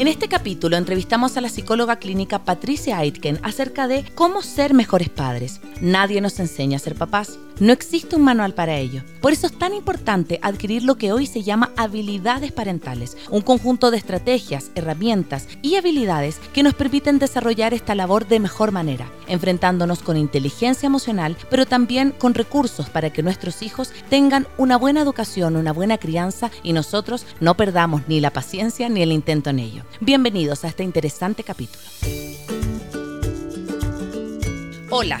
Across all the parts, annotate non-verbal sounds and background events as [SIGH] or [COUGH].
En este capítulo entrevistamos a la psicóloga clínica Patricia Aitken acerca de cómo ser mejores padres. Nadie nos enseña a ser papás. No existe un manual para ello. Por eso es tan importante adquirir lo que hoy se llama habilidades parentales, un conjunto de estrategias, herramientas y habilidades que nos permiten desarrollar esta labor de mejor manera, enfrentándonos con inteligencia emocional, pero también con recursos para que nuestros hijos tengan una buena educación, una buena crianza y nosotros no perdamos ni la paciencia ni el intento en ello. Bienvenidos a este interesante capítulo. Hola,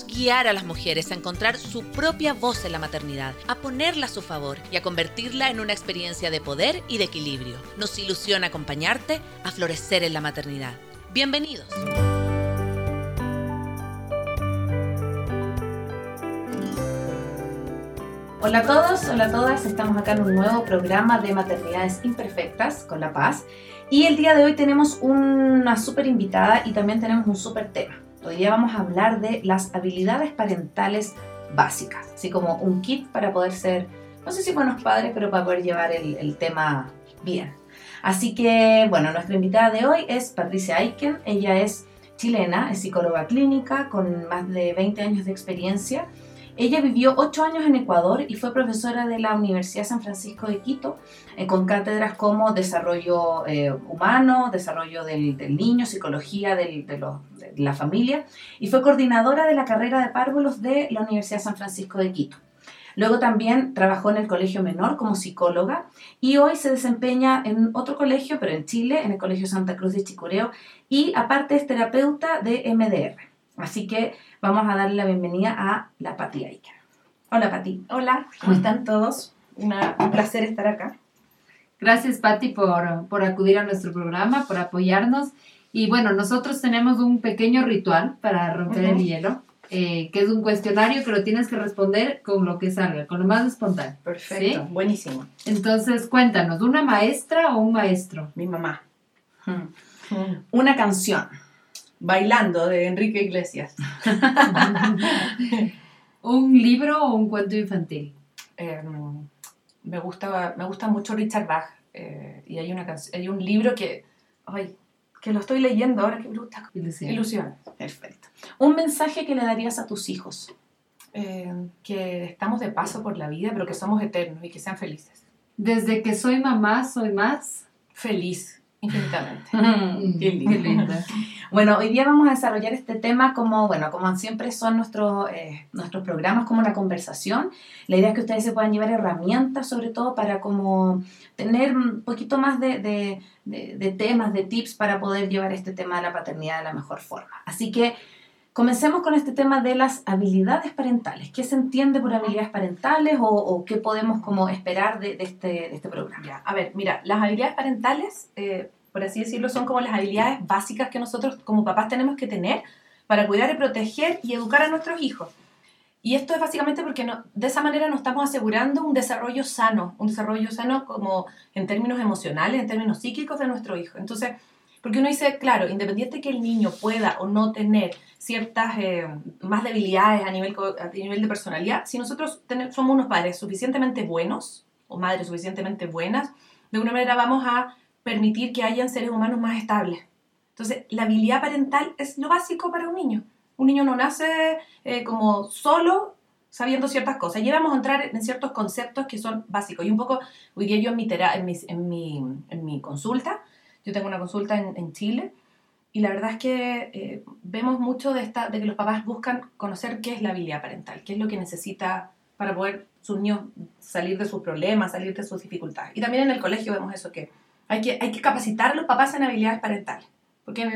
guiar a las mujeres a encontrar su propia voz en la maternidad, a ponerla a su favor y a convertirla en una experiencia de poder y de equilibrio. Nos ilusiona acompañarte a florecer en la maternidad. Bienvenidos. Hola a todos, hola a todas, estamos acá en un nuevo programa de Maternidades Imperfectas con La Paz y el día de hoy tenemos una súper invitada y también tenemos un súper tema. Hoy día vamos a hablar de las habilidades parentales básicas, así como un kit para poder ser, no sé si buenos padres, pero para poder llevar el, tema bien. Así que, bueno, nuestra invitada de hoy es Patricia Aiken. Ella es chilena, es psicóloga clínica con más de 20 años de experiencia ella vivió ocho años en Ecuador y fue profesora de la Universidad San Francisco de Quito, eh, con cátedras como desarrollo eh, humano, desarrollo del, niño, psicología de, la familia, y fue coordinadora de la carrera de párvulos de la Universidad San Francisco de Quito. Luego también trabajó en el Colegio Menor como psicóloga y hoy se desempeña en otro colegio, pero en Chile, en el Colegio Santa Cruz de Chicureo, y aparte es terapeuta de MDR. Así que vamos a darle la bienvenida a la Pati Aiken. Hola Pati. Hola, ¿cómo están todos? un placer estar acá. Gracias Pati por, por acudir a nuestro programa, por apoyarnos. Y bueno, nosotros tenemos un pequeño ritual para romper el hielo, eh, que es un cuestionario que lo tienes que responder con lo que salga, con lo más espontáneo. Perfecto, buenísimo. Entonces, cuéntanos, ¿una maestra o un maestro? Mi mamá. Una canción. Bailando de Enrique Iglesias. [LAUGHS] ¿Un libro o un cuento infantil? Em, me, gusta, me gusta mucho Richard Bach eh, y hay, una hay un libro que, ay, que lo estoy leyendo ahora que me gusta. Ilusión. Perfecto. Un mensaje que le darías a tus hijos. Em, que estamos de paso por la vida, pero que somos eternos y que sean felices. Desde que soy mamá, soy más feliz Infinitamente. [LAUGHS] Qué Bueno, hoy día vamos a desarrollar este tema como, bueno, como siempre son nuestros, eh, nuestros programas, como una conversación. La idea es que ustedes se puedan llevar herramientas, sobre todo para como tener un poquito más de, de, de temas, de tips para poder llevar este tema de la paternidad de la mejor forma. Así que Comencemos con este tema de las habilidades parentales. ¿Qué se entiende por habilidades parentales o, qué podemos como esperar de, este, de este, programa? a ver, mira, las habilidades parentales, eh, por así decirlo, son como las habilidades básicas que nosotros como papás tenemos que tener para cuidar y proteger y educar a nuestros hijos. Y esto es básicamente porque no, de esa manera nos estamos asegurando un desarrollo sano, un desarrollo sano como en términos emocionales, en términos psíquicos de nuestro hijo. Entonces, porque uno dice, claro, independiente que el niño pueda o no tener ciertas eh, más debilidades a nivel, a nivel de personalidad, si nosotros tenemos, somos unos padres suficientemente buenos o madres suficientemente buenas, de alguna manera vamos a permitir que hayan seres humanos más estables. Entonces, la habilidad parental es lo básico para un niño. Un niño no nace eh, como solo sabiendo ciertas cosas. Y vamos a entrar en ciertos conceptos que son básicos. Y un poco, hoy día yo en mi, en mi, en mi, en mi consulta, yo tengo una consulta en, en Chile y la verdad es que eh, vemos mucho de, esta, de que los papás buscan conocer qué es la habilidad parental, qué es lo que necesita para poder sus niños salir de sus problemas, salir de sus dificultades. Y también en el colegio vemos eso, que hay que, hay que capacitar a los papás en habilidades parentales. Porque,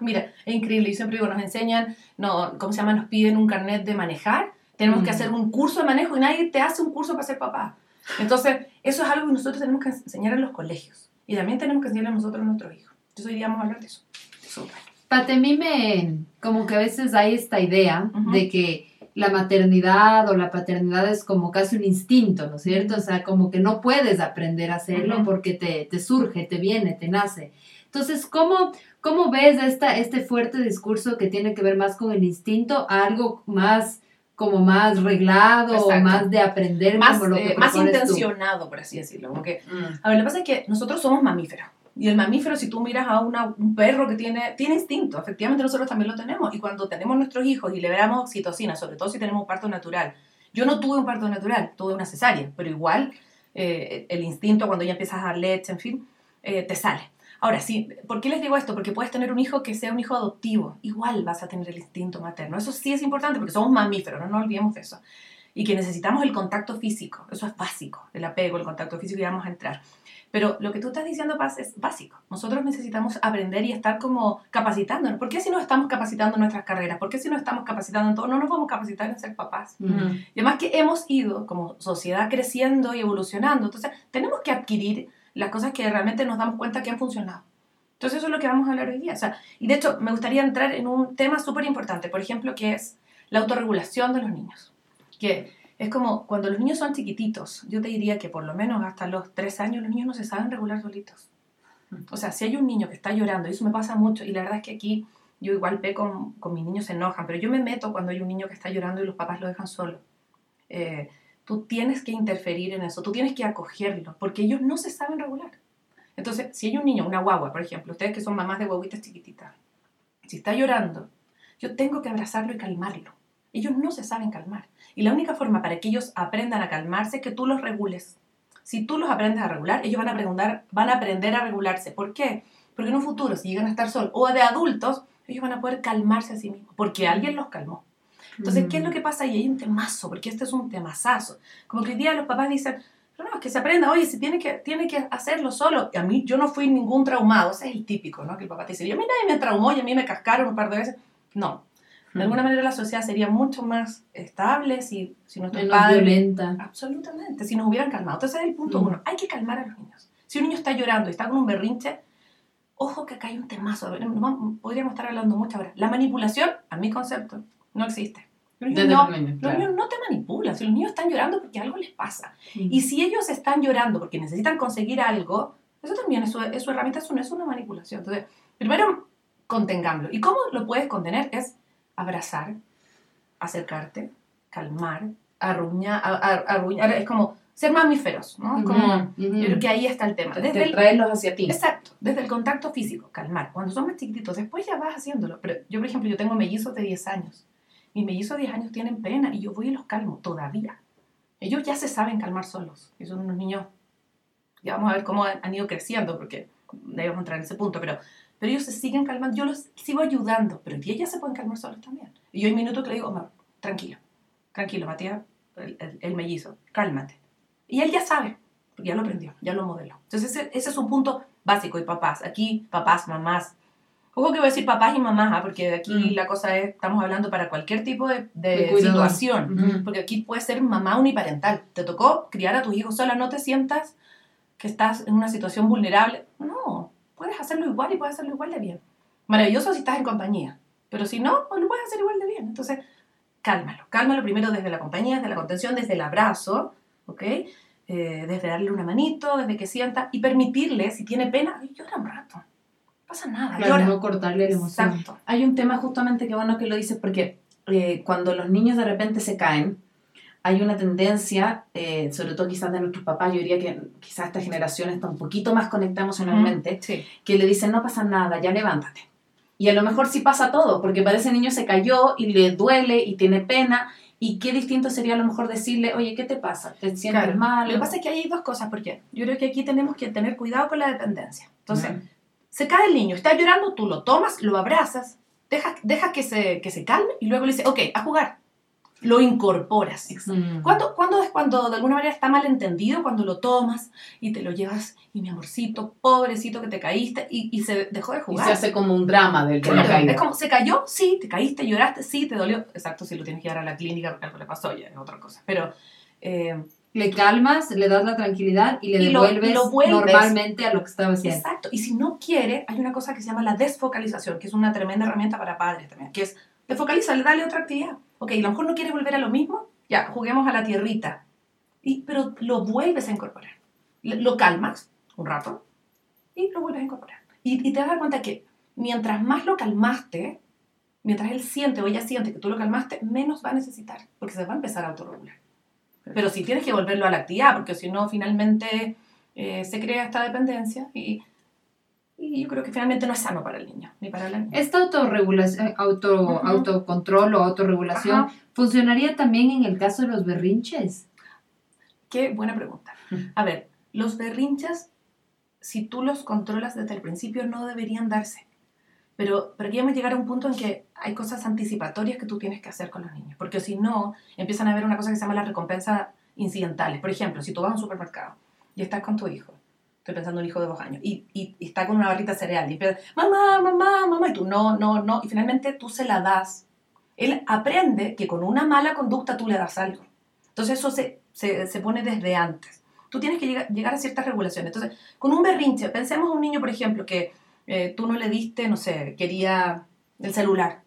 mira, es increíble, yo siempre digo, nos enseñan, no, ¿cómo se llama? Nos piden un carnet de manejar, tenemos que mm. hacer un curso de manejo y nadie te hace un curso para ser papá. Entonces, eso es algo que nosotros tenemos que enseñar en los colegios. Y también tenemos que enseñarle a nosotros a nuestros hijos. Entonces hoy día vamos a hablar de eso. Súper. Pate, a mí me, como que a veces hay esta idea de que la maternidad o la paternidad es como casi un instinto, ¿no es cierto? O sea, como que no puedes aprender a hacerlo porque te, te, surge, te viene, te nace. Entonces, ¿cómo, cómo ves esta, este fuerte discurso que tiene que ver más con el instinto a algo más como más reglado, más de aprender, más, como lo que eh, más intencionado, por así decirlo. Porque, mm. A ver, lo que pasa es que nosotros somos mamíferos. Y el mamífero, si tú miras a una, un perro que tiene, tiene instinto, efectivamente nosotros también lo tenemos. Y cuando tenemos nuestros hijos y liberamos oxitocina, sobre todo si tenemos un parto natural. Yo no tuve un parto natural, tuve una cesárea, pero igual eh, el instinto cuando ya empiezas a dar leche, en fin, eh, te sale. Ahora sí, ¿por qué les digo esto? Porque puedes tener un hijo que sea un hijo adoptivo, igual vas a tener el instinto materno. Eso sí es importante porque somos mamíferos, no nos olvidemos de eso. Y que necesitamos el contacto físico, eso es básico, el apego, el contacto físico y vamos a entrar. Pero lo que tú estás diciendo, Paz, es básico. Nosotros necesitamos aprender y estar como capacitándonos. ¿Por qué si no estamos capacitando en nuestras carreras? ¿Por qué si no estamos capacitando en todo? No nos vamos a capacitar en ser papás. Y además que hemos ido como sociedad creciendo y evolucionando. Entonces, tenemos que adquirir las cosas que realmente nos damos cuenta que han funcionado. Entonces, eso es lo que vamos a hablar hoy día. Y de hecho, me gustaría entrar en un tema súper importante, por ejemplo, que es la autorregulación de los niños. Que es como cuando los niños son chiquititos, yo te diría que por lo menos hasta los tres años los niños no se saben regular solitos. O sea, si hay un niño que está llorando, y eso me pasa mucho, y la verdad es que aquí yo igual ve con, con mis niños se enojan, pero yo me meto cuando hay un niño que está llorando y los papás lo dejan solo. Eh, tú tienes que interferir en eso, tú tienes que acogerlo, porque ellos no se saben regular. Entonces, si hay un niño, una guagua, por ejemplo, ustedes que son mamás de guaguitas chiquititas, si está llorando, yo tengo que abrazarlo y calmarlo. Ellos no se saben calmar. Y la única forma para que ellos aprendan a calmarse es que tú los regules. Si tú los aprendes a regular, ellos van a, preguntar, van a aprender a regularse. ¿Por qué? Porque en un futuro, si llegan a estar solos o de adultos, ellos van a poder calmarse a sí mismos, porque alguien los calmó. Entonces, ¿qué es lo que pasa ahí? Hay un temazo, porque este es un temazazo. Como que hoy día los papás dicen, pero no, es que se aprenda, oye, si tiene que, tiene que hacerlo solo. Y a mí, yo no fui ningún traumado, ese es el típico, ¿no? Que el papá te dice, a mí nadie me traumó y a mí me cascaron un par de veces. No, de alguna manera la sociedad sería mucho más estable si, si nuestros Menos violenta. Absolutamente, si nos hubieran calmado. Entonces es el punto uno, hay que calmar a los niños. Si un niño está llorando y está con un berrinche, ojo que acá hay un temazo. Podríamos estar hablando mucho ahora. La manipulación, a mi concepto, no existe. Los niños, no, los niños no te manipulan. Si los niños están llorando porque algo les pasa. Y si ellos están llorando porque necesitan conseguir algo, eso también es su, es su herramienta, eso no es una manipulación. Entonces, primero, contengámoslo. ¿Y cómo lo puedes contener? Es abrazar, acercarte, calmar, arruñar, arruñar, es como ser mamíferos, ¿no? Es como, yo creo que ahí está el tema. Desde traerlos hacia ti. Exacto, desde el contacto físico, calmar. Cuando son más chiquititos, después ya vas haciéndolo. Pero yo, por ejemplo, yo tengo mellizos de 10 años. Mis mellizos de 10 años tienen pena y yo voy y los calmo todavía. Ellos ya se saben calmar solos. Y son unos niños, ya vamos a ver cómo han ido creciendo, porque debemos entrar en ese punto, pero pero ellos se siguen calmando, yo los sigo ayudando, pero ellos se pueden calmar solos también. Y yo hay minutos que le digo, tranquilo, tranquilo, Matías, el, mellizo, cálmate. Y él ya sabe, ya lo aprendió, ya lo modeló. Entonces ese, ese es un punto básico. Y papás, aquí papás, mamás, Ojo que voy a decir papás y mamás, ¿ah? porque aquí mm. la cosa es, estamos hablando para cualquier tipo de, de, situación, porque aquí puede ser mamá uniparental. Te tocó criar a tus hijos sola, no te sientas que estás en una situación vulnerable. No, puedes hacerlo igual y puedes hacerlo igual de bien. Maravilloso si estás en compañía, pero si no, pues lo puedes hacer igual de bien. Entonces, cálmalo, cálmalo primero desde la compañía, desde la contención, desde el abrazo, ¿ok? Eh, desde darle una manito, desde que sienta y permitirle, si tiene pena, llora un rato. No pasa nada. Claro, no cortarle la emoción. Exacto. Hay un tema justamente que bueno que lo dices porque eh, cuando los niños de repente se caen, hay una tendencia, eh, sobre todo quizás de nuestros papás, yo diría que quizás esta generación está un poquito más conectada emocionalmente, que le dicen, no pasa nada, ya levántate. Y a lo mejor sí pasa todo, porque para ese niño se cayó y le duele y tiene pena, y qué distinto sería a lo mejor decirle, oye, ¿qué te pasa? ¿Te sientes mal? Lo que pasa es que hay dos cosas, porque yo creo que aquí tenemos que tener cuidado con la dependencia. Entonces, se cae el niño, está llorando, tú lo tomas, lo abrazas, deja, deja que, se, que se calme y luego le dices, ok, a jugar lo incorporas. Mm. ¿Cuándo, ¿Cuándo, es cuando de alguna manera está mal entendido? Cuando lo tomas y te lo llevas y mi amorcito, pobrecito que te caíste y, y se dejó de jugar. Y se hace como un drama del de la caída. Es como, ¿se cayó? Sí, te caíste, lloraste, sí, te dolió. Exacto, si lo tienes que llevar a la clínica porque algo le pasó, ya es otra cosa. Pero, eh, Le calmas, le das la tranquilidad y le Y lo- devuelves, lo vuelves. normalmente a lo que estaba haciendo. Exacto. Y si no quiere, hay una cosa que se llama la desfocalización, que es una tremenda herramienta para padres también, que es desfocalizarle, dale otra actividad. Ok, a lo mejor no quiere volver a lo mismo, ya, juguemos a la tierrita. Y, pero lo vuelves a incorporar. Lo, lo calmas un rato y lo vuelves a incorporar. Y, y te vas a dar cuenta que mientras más lo calmaste, mientras él siente o ella siente que tú lo calmaste, menos va a necesitar, porque se va a empezar a autorregular. Pero si tienes que volverlo a la actividad, porque si no, finalmente eh, se crea esta dependencia y, y yo creo que finalmente no es sano para el niño, ni para la niña. Esta autorregulación, auto, Ujú. autocontrol o autorregulación Ajá. funcionaría también en el caso de los berrinches. Qué buena pregunta. A ver, los berrinches, si tú los controlas desde el principio, no deberían darse. Pero, queremos llegar a un punto en que hay cosas anticipatorias que tú tienes que hacer con los niños. Porque si no, empiezan a haber una cosa que se llama las recompensas incidentales. Por ejemplo, si tú vas a un supermercado y estás con tu hijo, estoy pensando en un hijo de dos años, y, y- y está con una barrita cereal y empieza, mamá, mamá, mamá, y tú no, no, no, y finalmente tú se la das. Él aprende que con una mala conducta tú le das algo. Entonces eso se, se, se pone desde antes. Tú tienes que llegar, llegar a ciertas regulaciones. Entonces, con un berrinche, pensemos en un niño, por ejemplo, que eh, tú no le diste, no sé, quería el celular,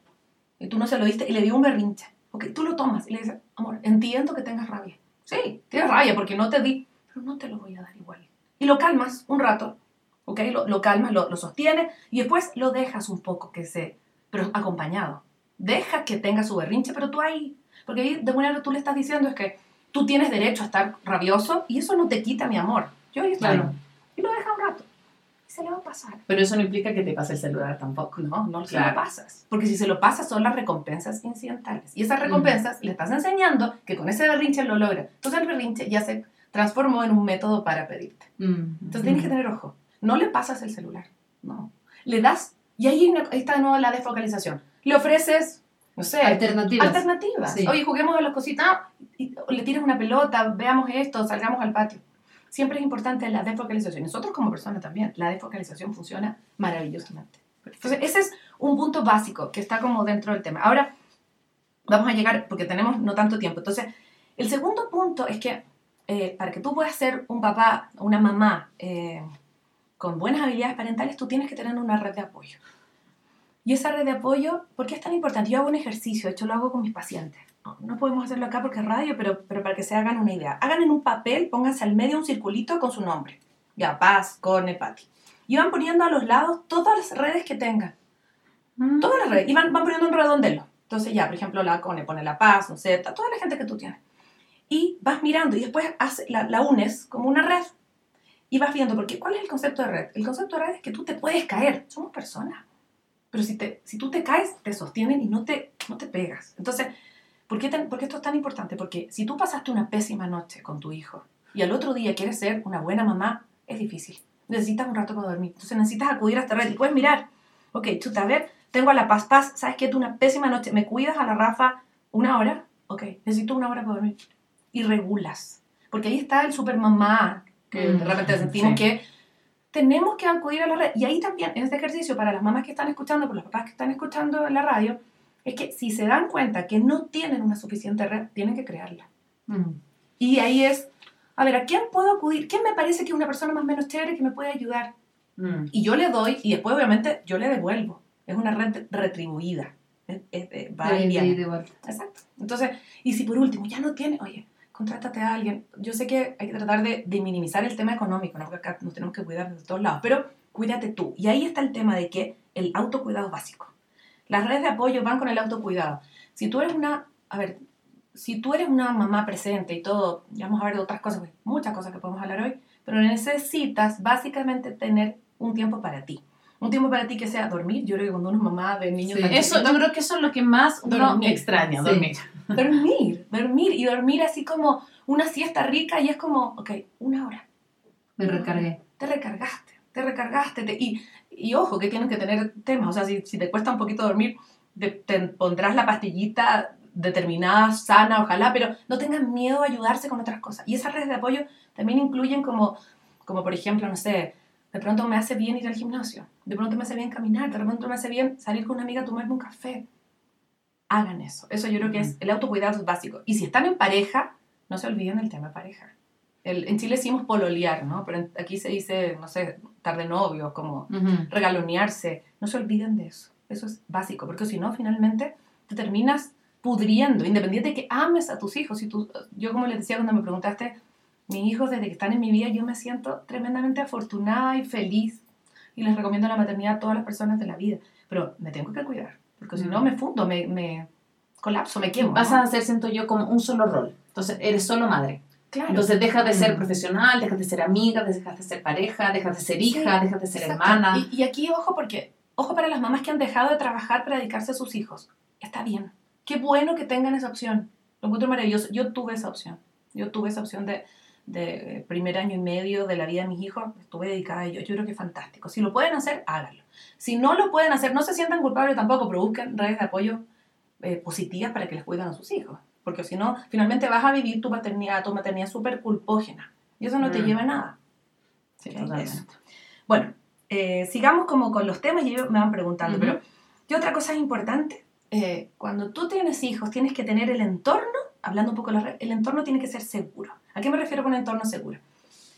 y tú no se lo diste y le dio un berrinche. Ok, tú lo tomas y le dices, amor, entiendo que tengas rabia. Sí, tienes rabia porque no te di, pero no te lo voy a dar igual. Y lo calmas un rato, ok, lo, lo calmas, lo, lo sostienes y después lo dejas un poco que se, pero acompañado. Deja que tenga su berrinche, pero tú ahí, porque ahí de buena manera tú le estás diciendo es que tú tienes derecho a estar rabioso y eso no te quita mi amor. Yo ahí estoy. Claro. Y lo deja un rato. Se le va a pasar. Pero eso no implica que te pase el celular tampoco. No, no se Claro. lo pasas. Porque si se lo pasas son las recompensas incidentales. Y esas recompensas le estás enseñando que con ese berrinche lo logra. Entonces el berrinche ya se transformó en un método para pedirte. Entonces tienes que tener ojo. No le pasas el celular. No. Le das. Y ahí, una- ahí está de nuevo la desfocalización. Le ofreces, no sé, Alternativas. alternativas. Sí. Oye, juguemos a las cositas, le tiras una pelota, veamos esto, salgamos al patio. Siempre es importante la desfocalización. Nosotros como personas también, la desfocalización funciona maravillosamente. Entonces, ese es un punto básico que está como dentro del tema. Ahora, vamos a llegar, porque tenemos no tanto tiempo. Entonces, el segundo punto es que eh, para que tú puedas ser un papá, una mamá eh, con buenas habilidades parentales, tú tienes que tener una red de apoyo. Y esa red de apoyo, ¿por qué es tan importante? Yo hago un ejercicio, de hecho lo hago con mis pacientes. No, no podemos hacerlo acá porque es radio, pero, pero para que se hagan una idea. Hagan en un papel, pónganse al medio un circulito con su nombre. Ya, Paz, Cone, Pati. Y van poniendo a los lados todas las redes que tengan. Mm. Todas las redes. Y van, van poniendo un redondelo. Entonces ya, por ejemplo, la Cone pone la Paz, no sé, toda la gente que tú tienes. Y vas mirando y después hace- la, la unes como una red. Y vas viendo, porque ¿cuál es el concepto de red? El concepto de red es que tú te puedes caer. Somos personas. Pero si, te, si tú te caes, te sostienen y no te, no te pegas. Entonces, ¿por qué, tan- por qué esto es tan importante? Porque si tú pasaste una pésima noche con tu hijo y al otro día quieres ser una buena mamá, es difícil. Necesitas un rato para dormir. Entonces necesitas acudir a esta red y puedes mirar. Ok, chuta, a ver, tengo a la Paz Paz, ¿sabes qué? Tú una pésima noche, ¿me cuidas a la Rafa una hora? Ok, necesito una hora para dormir. Y regulas. Porque ahí está el super mamá, que Mm, de repente sentimos sí. que tenemos que acudir a la red. Y ahí también, en este ejercicio, para las mamás que están escuchando, por los papás que están escuchando en la radio, es que si se dan cuenta que no tienen una suficiente red, tienen que crearla. Mm. Y ahí es, a ver, ¿a quién puedo acudir? ¿Quién me parece que es una persona más o menos chévere que me puede ayudar? Mm. Y yo le doy, y después obviamente yo le devuelvo. Es una red retribuida. Es- es- es- va De-. Exacto. Entonces, y si por último ya no tiene, oye, contrátate a alguien. Yo sé que hay que tratar de, de minimizar el tema económico, ¿no? porque acá nos tenemos que cuidar de todos lados, pero cuídate tú. Y ahí está el tema de que el autocuidado es básico. Las redes de apoyo van con el autocuidado. Si tú eres una, a ver, si tú eres una mamá presente y todo, ya vamos a ver de otras cosas, pues, muchas cosas que podemos hablar hoy, pero necesitas básicamente tener un tiempo para ti. Un tiempo para ti que sea dormir. Yo creo que cuando uno es mamá de niños Sí. Eso, yo creo que eso es lo que más uno Dormir. extraña, Sí. dormir. dormir, dormir y dormir así como una siesta rica y es como, ok, una hora, Me recargué. te recargaste, te recargaste te- y, y ojo que tienen que tener temas, o sea, si, si te cuesta un poquito dormir, te, te pondrás la pastillita determinada, sana, ojalá, pero no tengan miedo a ayudarse con otras cosas. Y esas redes de apoyo también incluyen como, como por ejemplo, no sé, de pronto me hace bien ir al gimnasio, de pronto me hace bien caminar, de pronto me hace bien salir con una amiga a tomarme un café. Hagan eso. Eso yo creo que es el autocuidado básico. Y si están en pareja, no se olviden del tema pareja. El- en Chile decimos pololear, ¿no? Pero aquí se dice, no sé, estar de novio, como Ujú. regalonearse. No se olviden de eso. Eso es básico, porque si no, finalmente te terminas pudriendo, independiente de que ames a tus hijos. Y tú, yo, como les decía cuando me preguntaste, mis hijos desde que están en mi vida, yo me siento tremendamente afortunada y feliz. Y les recomiendo la maternidad a todas las personas de la vida. Pero me tengo que cuidar, porque si no Mm. me fundo, me, me colapso, me quemo. Vas ¿no? a hacer, siento yo, como un solo rol. Entonces, eres solo madre. Claro. Entonces, dejas de ser Mm. profesional, dejas de ser amiga, dejas de ser pareja, dejas de ser hija, Sí, dejas de ser Exacto. hermana. Y, y aquí, ojo, porque, ojo para las mamás que han dejado de trabajar para dedicarse a sus hijos. Está bien. Qué bueno que tengan esa opción. Lo encuentro maravilloso. Yo tuve esa opción. Yo tuve esa opción de, de primer año y medio de la vida de mis hijos. Estuve dedicada a ellos. Yo creo que es fantástico. Si lo pueden hacer, háganlo. Si no lo pueden hacer, no se sientan culpables tampoco, pero busquen redes de apoyo eh, positivas para que les cuiden a sus hijos. Porque si no, finalmente vas a vivir tu paternidad, tu maternidad súper culpógena. Y eso no te Mm. lleva a nada. Sí, totalmente. Bueno, eh, sigamos como con los temas y ellos me van preguntando, Ujú. pero ¿qué otra cosa importante? Eh, cuando tú tienes hijos, tienes que tener el entorno, hablando un poco de la red, el entorno tiene que ser seguro. ¿A qué me refiero con entorno seguro?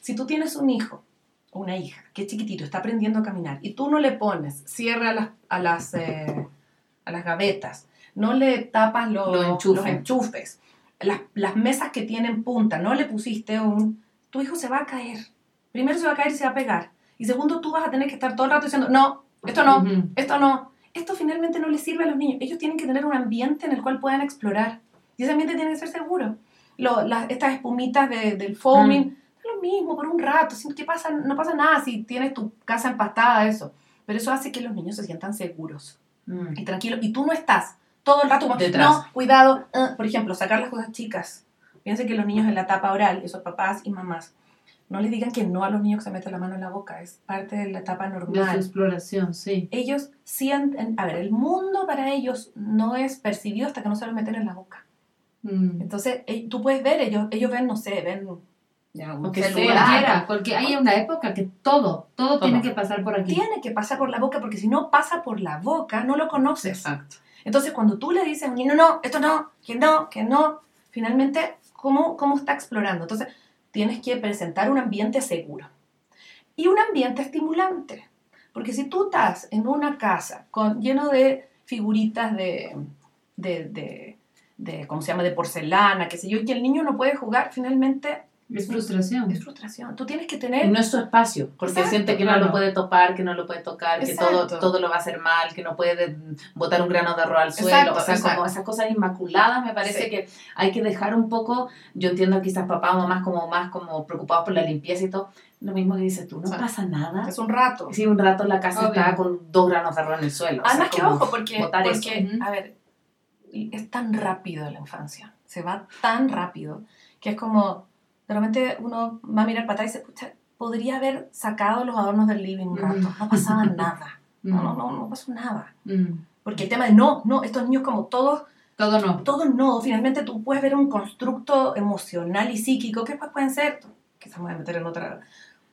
Si tú tienes un hijo o una hija que es chiquitito, está aprendiendo a caminar, y tú no le pones cierre a las, a las, eh, a las gavetas, no le tapas los, Los enchufes. los enchufes, las, las mesas que tienen punta, no le pusiste un... Tu hijo se va a caer. Primero se va a caer y se va a pegar. Y segundo, tú vas a tener que estar todo el rato diciendo, no, esto no, esto no. Esto finalmente no les sirve a los niños. Ellos tienen que tener un ambiente en el cual puedan explorar. Y ese ambiente tiene que ser seguro. Lo- las- estas espumitas de- del foaming, es lo mismo, por un rato. si- ¿qué pasa? No pasa nada si tienes tu casa empastada, eso. Pero eso hace que los niños se sientan seguros Mm. y tranquilos. Y tú no estás todo el rato como, Detrás. no, cuidado. ah". por ejemplo, sacar las cosas chicas. Piensen que los niños en la etapa oral, esos papás y mamás, no les digan que no a los niños que se meten la mano en la boca. Es parte de la etapa De su normal exploración, sí. ellos sienten, a ver, el mundo para ellos no es percibido hasta que no se lo meten en la boca. Mm. Entonces, eh, tú puedes ver, ellos, ellos ven, no sé, ven ya, un Lo que celular. sea. Porque hay una época que todo, todo, Todo. tiene que pasar por aquí. Tiene que pasar por la boca, porque si no pasa por la boca, no lo conoces. Exacto. Entonces, cuando tú le dices niño, no, esto no, que no, que no, finalmente, ¿cómo, cómo está explorando? Entonces, tienes que presentar un ambiente seguro y un ambiente estimulante. Porque si tú estás en una casa con, lleno de figuritas de, de, de, ¿cómo se llama?, de porcelana, qué sé yo, y el niño no puede jugar, finalmente Es frustración. es frustración. Tú tienes que Y tener... no es su espacio, porque Exacto, siente que no claro. lo puede topar, que no lo puede tocar, que todo, todo lo va a hacer mal, que no puede botar un grano de arroz al suelo. Exacto, o sea, como esas cosas inmaculadas me parece Sí. que hay que dejar un poco, yo entiendo quizás papá o mamás como más como preocupados por la limpieza y todo, lo mismo que dices tú, no pasa nada. Es un rato. Si un rato la casa Obvio. está con dos granos de arroz en el suelo. o sea, Además que ojo, porque, botar eso. porque Ujú. a ver, es tan rápido la infancia, se va tan rápido, que es como, de repente uno va a mirar para atrás y dice, pucha, podría haber sacado los adornos del living un rato, Ujú. no pasaba [LAUGHS] nada, Mm, no, no, no, no pasó nada. mm. Porque el tema de no, no, estos niños como todos, Todo no. todos no, finalmente tú puedes ver un constructo emocional y psíquico que después pueden ser, quizás me voy a meter en otra,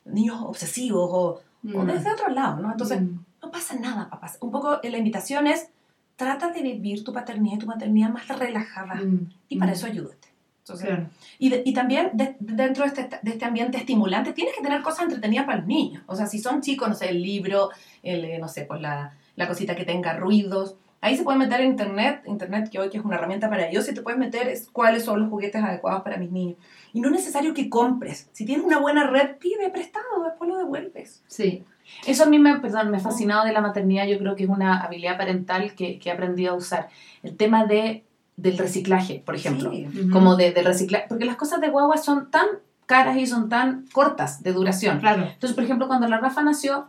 niños obsesivos o, o Mm. desde otro lado, ¿no? Entonces, Mm. no pasa nada, papás. Un poco eh, la invitación es, trata de vivir tu paternidad y tu maternidad más relajada. Mm. Y para Mm. eso ayúdate. Entonces, Claro. y, de- y también de- dentro de este, de este ambiente estimulante tienes que tener cosas entretenidas para los niños. O sea, si son chicos, no sé, el libro, el, eh, no sé, pues la, la cosita que tenga ruidos. Ahí se puede meter en internet, internet que hoy que es una herramienta para ellos, y te puedes meter es cuáles son los juguetes adecuados para mis niños. Y no es necesario que compres. Si tienes una buena red, pide prestado, después lo devuelves. Sí. Eso a mí me, perdón, me ha fascinado de la maternidad, yo creo que es una habilidad parental que, que he aprendido a usar. El tema de, del reciclaje, por ejemplo. Sí. Como de, del reciclaje, porque las cosas de guagua son tan caras y son tan cortas de duración. Claro. Entonces, por ejemplo, cuando la Rafa nació,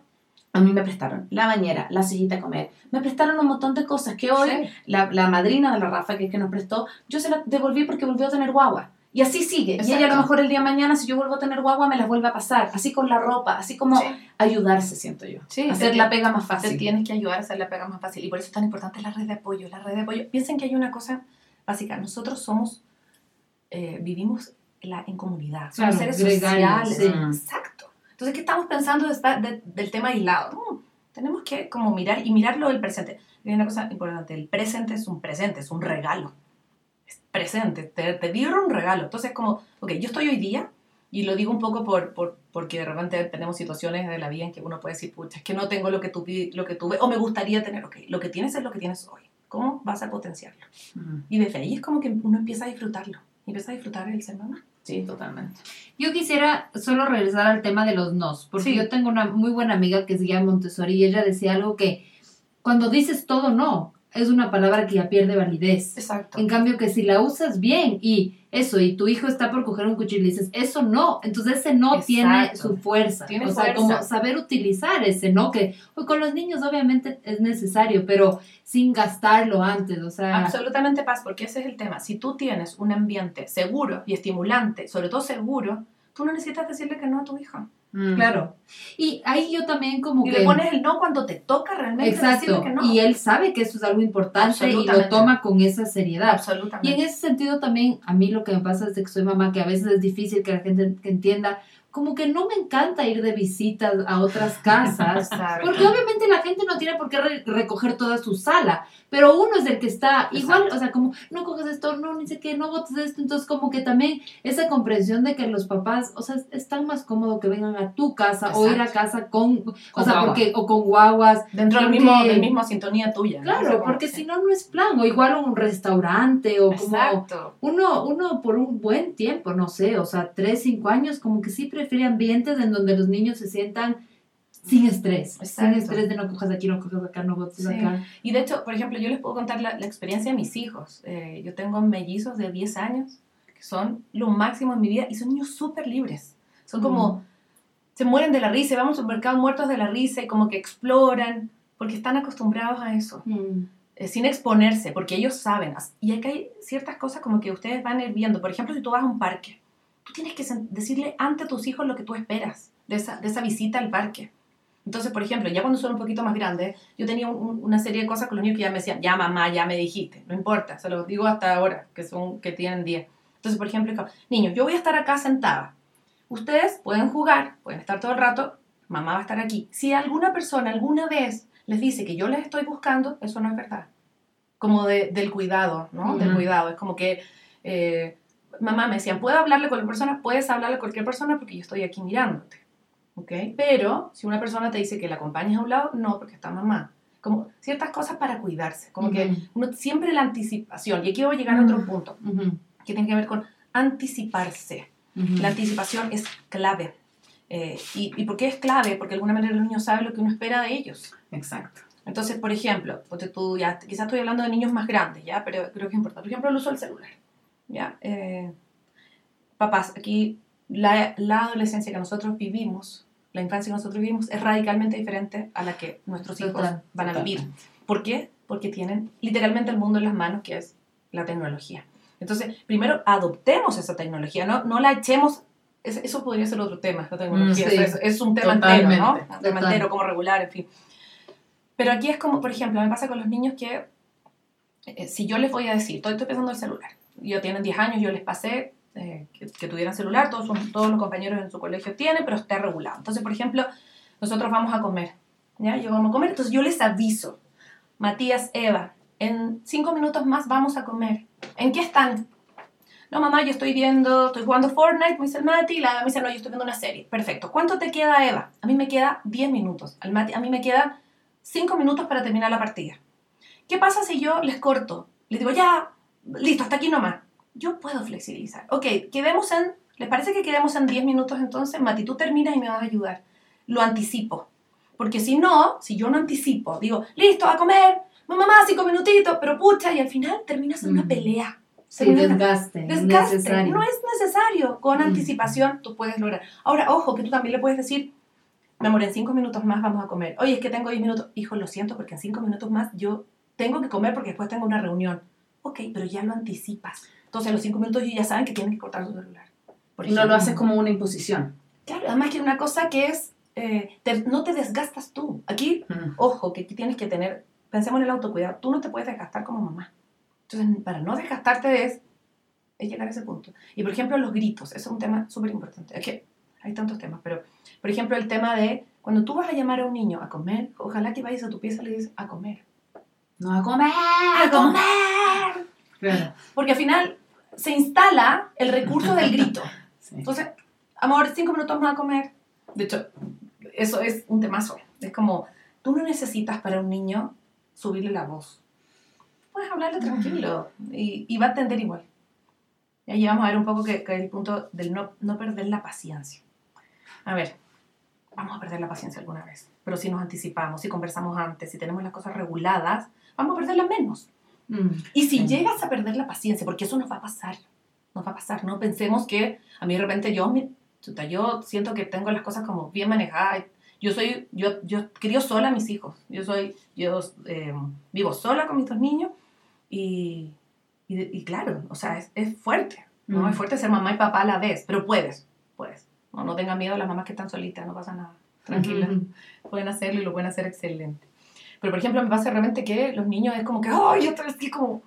a mí me prestaron la bañera, la sillita a comer, me prestaron un montón de cosas que hoy Sí. la, la madrina de la Rafa, que es que nos prestó, yo se la devolví porque volvió a tener guagua. Y así sigue. Y ella a Exacto. lo mejor el día de mañana, si yo vuelvo a tener guagua, me las vuelve a pasar. Así con la ropa, así como Sí. ayudarse, siento yo. Sí, Hacer te- la pega más Te fácil. tienes que ayudar a hacer la pega más fácil. Y por eso es tan importante la red de apoyo. La red de apoyo. Piensen que hay una cosa básica. Nosotros somos, eh, vivimos la, en comunidad. Somos Claro, seres sociales. sí. Exacto. Entonces, ¿qué estamos pensando de esta- de- del tema aislado? No, tenemos que como mirar y mirarlo del presente. Y hay una cosa importante. El presente es un presente, es un regalo. Es presente. Te, te dieron un regalo. Entonces, como, ok, yo estoy hoy día Y lo digo un poco por, por, porque de repente tenemos situaciones de la vida en que uno puede decir, pucha, es que no tengo lo que, tuve, lo que tuve, o me gustaría tener, ok, lo que tienes es lo que tienes hoy. ¿Cómo vas a potenciarlo? Mm. Y desde ahí es como que uno empieza a disfrutarlo, empieza a disfrutar el ser mamá. Sí, totalmente. Yo quisiera solo regresar al tema de los nos, porque Sí. yo tengo una muy buena amiga que se llama Montessori y ella decía algo que cuando dices todo no, es una palabra que ya pierde validez. Exacto. En cambio que si la usas bien y eso, y tu hijo está por coger un cuchillo y le dices, eso no, entonces ese no tiene su fuerza. Tiene o sea, fuerza. como saber utilizar ese no, que pues, con los niños obviamente es necesario, pero sin gastarlo antes, o sea... Absolutamente paz, porque ese es el tema. Si tú tienes un ambiente seguro y estimulante, sobre todo seguro, tú no necesitas decirle que no a tu hijo. Mm. Claro. Y ahí yo también como Y que... le pones el no cuando te toca realmente Exacto. que no. Y él sabe que eso es algo importante y lo toma con esa seriedad. Absolutamente. Y en ese sentido también, a mí lo que me pasa desde que soy mamá, que a veces es difícil que la gente que entienda, como que no me encanta ir de visitas a otras casas, [LAUGHS] Exacto. porque obviamente la gente no tiene por qué re- recoger toda su sala, pero uno es el que está igual, Exacto. o sea, como no coges esto, no, ni sé qué, no botes esto, entonces como que también esa comprensión de que los papás, o sea, es, tan más cómodo que vengan a tu casa o ir a Exacto. casa con, o sea, guagua. porque, o con guaguas, Dentro del mismo, del mismo sintonía tuya. ¿no? Claro, como- porque si no, no es plan. O igual un restaurante o como Exacto. uno, uno por un buen tiempo, no sé, o sea, tres, cinco años, como que sí prefiere ambientes en donde los niños se sientan sin estrés. Sin Exacto. estrés de no cojas aquí, no cojas acá, no botes Sí. acá. Y de hecho, por ejemplo, yo les puedo contar la, la experiencia de mis hijos. Eh, yo tengo mellizos de 10 años que son lo máximo en mi vida y son niños súper libres. Son como, se mueren de la risa, vamos al mercado muertos de la risa y como que exploran porque están acostumbrados a eso. Mm. eh, sin exponerse, porque ellos saben. Y acá hay ciertas cosas como que ustedes van a ir viendo. Por ejemplo, si tú vas a un parque, tú tienes que decirle ante tus hijos lo que tú esperas de esa, de esa visita al parque. Entonces, por ejemplo, ya cuando son un poquito más grandes, yo tenía un- un- una serie de cosas con los niños que ya me decían, ya mamá, ya me dijiste, no importa, se los digo hasta ahora, que, son, que tienen 10. Entonces, por ejemplo, niños, yo voy a estar acá sentada. Ustedes pueden jugar, pueden estar todo el rato, mamá va a estar aquí. Si alguna persona alguna vez les dice que yo les estoy buscando, eso no es verdad. Como de- del cuidado, ¿no? Del Ujú. cuidado. Es como que, eh, mamá me decían, ¿puedo hablarle con la persona? Puedes hablarle a cualquier persona porque yo estoy aquí mirándote. ¿Ok? Pero si una persona te dice que la acompañes a un lado, no, porque está mamá. Como ciertas cosas para cuidarse. Como que uno, siempre la anticipación. Y aquí voy a llegar a otro punto Ujú, que tiene que ver con anticiparse. La anticipación es clave. Eh, y, ¿Y por qué es clave? Porque de alguna manera los niños saben lo que uno espera de ellos. Exacto. Entonces, por ejemplo, tú ya, quizás estoy hablando de niños más grandes, ¿ya? Pero creo que es importante. Por ejemplo, el uso del celular, ¿ya? Eh, papás, aquí la, la adolescencia que nosotros vivimos, la infancia que nosotros vivimos, es radicalmente diferente a la que nuestros hijos Total, van a vivir. Totalmente. ¿Por qué? Porque tienen literalmente el mundo en las manos, que es la tecnología. Entonces, primero adoptemos esa tecnología, no, no la echemos. es- Eso podría ser otro tema, la tecnología. Mm, sí. es, es un tema entero, ¿no? Totalmente. Un tema entero, cómo regular, en fin. Pero aquí es como, por ejemplo, me pasa con los niños que eh, si yo les voy a decir, estoy, estoy pensando en el celular, yo tienen 10 años, yo les pasé eh, que, que tuvieran celular, todos, todos los compañeros en su colegio tienen, pero está regulado. Entonces, por ejemplo, nosotros vamos a comer, ¿ya? Yo vamos a comer, entonces yo les aviso, Matías, Eva, en cinco minutos más vamos a comer. ¿En qué están? No, mamá, yo estoy viendo, estoy jugando Fortnite, me dice el Mati, la me dice, no, yo estoy viendo una serie. Perfecto. ¿Cuánto te queda, Eva? A mí me queda 10 minutos. Al Mati, a mí me quedan 5 minutos para terminar la partida. ¿Qué pasa si yo les corto? Les digo, ya, listo, hasta aquí nomás. Yo puedo flexibilizar. Ok, quedemos en, ¿les parece que quedemos en 10 minutos entonces? Mati, tú terminas y me vas a ayudar. Lo anticipo. Porque si no, si yo no anticipo, digo, listo, a comer, mamá, cinco minutitos, pero pucha, y al final terminas en una Ujú. pelea. Sí, desgaste, Desgaste, no es necesario. Con Mm. anticipación tú puedes lograr. Ahora, ojo, que tú también le puedes decir, mi amor, en cinco minutos más vamos a comer. Oye, es que tengo 10 minutos. Hijo, lo siento, porque en cinco minutos más yo tengo que comer porque después tengo una reunión. Ok, pero ya lo anticipas. Entonces, a los cinco minutos ellos ya saben que tienen que cortar su celular. Por Y no lo haces como una imposición. Claro, además que una cosa que es, eh, te- no te desgastas tú. Aquí Mm. ojo, que aquí tienes que tener, pensemos en el autocuidado, tú no te puedes desgastar como mamá. Entonces, para no desgastarte es, es llegar a ese punto. Y por ejemplo, los gritos, eso es un tema súper importante. Es que hay tantos temas, pero por ejemplo, el tema de cuando tú vas a llamar a un niño a comer, ojalá que vayas a tu pieza y le dices a comer. No a comer. ¡A comer! Claro. Porque al final se instala el recurso del grito. [LAUGHS] Sí. Entonces, amor, cinco minutos más a comer. De hecho, eso es un temazo. Es como, tú no necesitas para un niño subirle la voz. Puedes hablarle tranquilo y, y va a atender igual. Y ahí vamos a ver un poco que, que el punto del no, no perder la paciencia. A ver, vamos a perder la paciencia alguna vez. Pero si nos anticipamos, si conversamos antes, si tenemos las cosas reguladas, vamos a perderlas menos. Mm. Y si Sí. llegas a perder la paciencia, porque eso nos va a pasar, nos va a pasar, no pensemos que a mí de repente yo, me- yo siento que tengo las cosas como bien manejadas. Yo soy, yo, yo crío sola a mis hijos. Yo soy, yo eh, vivo sola con mis dos niños y, y, y claro, o sea, es, es fuerte, ¿no? Mm. Es fuerte ser mamá y papá a la vez, pero puedes, puedes. No, no tengan miedo a las mamás que están solitas, no pasa nada. Tranquila Ujú. pueden hacerlo y lo pueden hacer excelente. Pero, por ejemplo, me pasa de repente que los niños es como que, ¡ay, yo estoy así como,